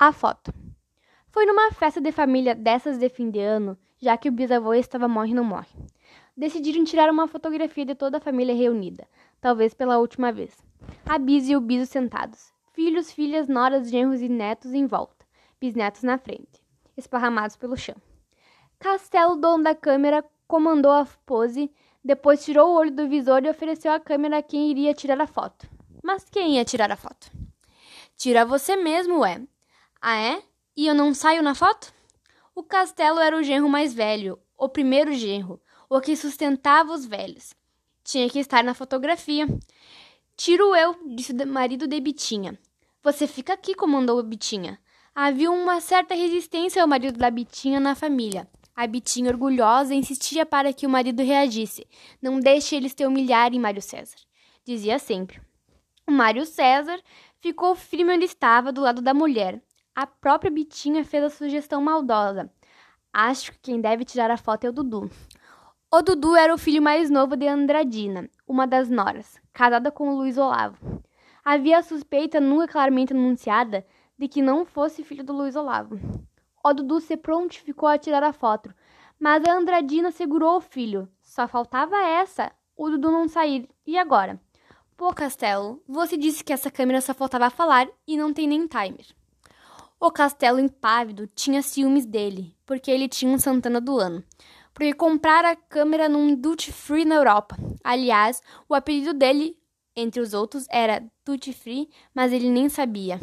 A foto. Foi numa festa de família dessas de fim de ano, já que o bisavô estava morre não morre. Decidiram tirar uma fotografia de toda a família reunida, talvez pela última vez. A bis e o biso sentados, filhos, filhas, noras, genros e netos em volta, bisnetos na frente, esparramados pelo chão. Castelo, dono da câmera, comandou a pose, depois tirou o olho do visor e ofereceu a câmera a quem iria tirar a foto. Mas quem ia tirar a foto? Tira você mesmo, é, ah, é? E eu não saio na foto? O castelo era o genro mais velho, o primeiro genro, o que sustentava os velhos. Tinha que estar na fotografia. Tiro eu, disse o marido de Bitinha. Você fica aqui, comandou Bitinha. Havia uma certa resistência ao marido da Bitinha na família. A Bitinha, orgulhosa, insistia para que o marido reagisse. Não deixe eles te humilharem, Mário César. Dizia sempre. O Mário César ficou firme onde estava, do lado da mulher. A própria Bitinha fez a sugestão maldosa. Acho que quem deve tirar a foto é o Dudu. O Dudu era o filho mais novo de Andradina, uma das noras, casada com Luiz Olavo. Havia a suspeita, nunca claramente anunciada, de que não fosse filho do Luiz Olavo. O Dudu se prontificou a tirar a foto, mas a Andradina segurou o filho. Só faltava essa, o Dudu não sair. E agora? Pô, Castelo, você disse que essa câmera só faltava falar e não tem nem timer. O castelo impávido tinha ciúmes dele, porque ele tinha um Santana do ano. Porque comprara a câmera num duty free na Europa. Aliás, o apelido dele, entre os outros, era duty free, mas ele nem sabia.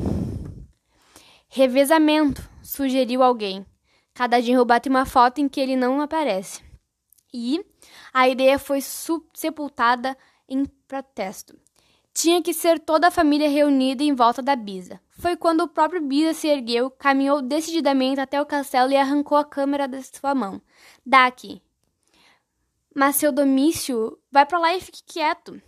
Revezamento, sugeriu alguém. Cada genro bate uma foto em que ele não aparece. E a ideia foi sepultada em protesto. Tinha que ser toda a família reunida em volta da Bisa. Foi quando o próprio Bisa se ergueu, caminhou decididamente até o castelo e arrancou a câmera da sua mão. Daqui. Mas seu Domício, vai para lá e fique quieto.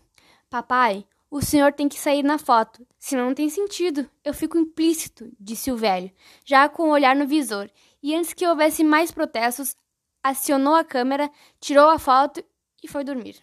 Papai, o senhor tem que sair na foto, senão não tem sentido. Eu fico implícito, disse o velho, já com o olhar no visor. E antes que houvesse mais protestos, acionou a câmera, tirou a foto e foi dormir.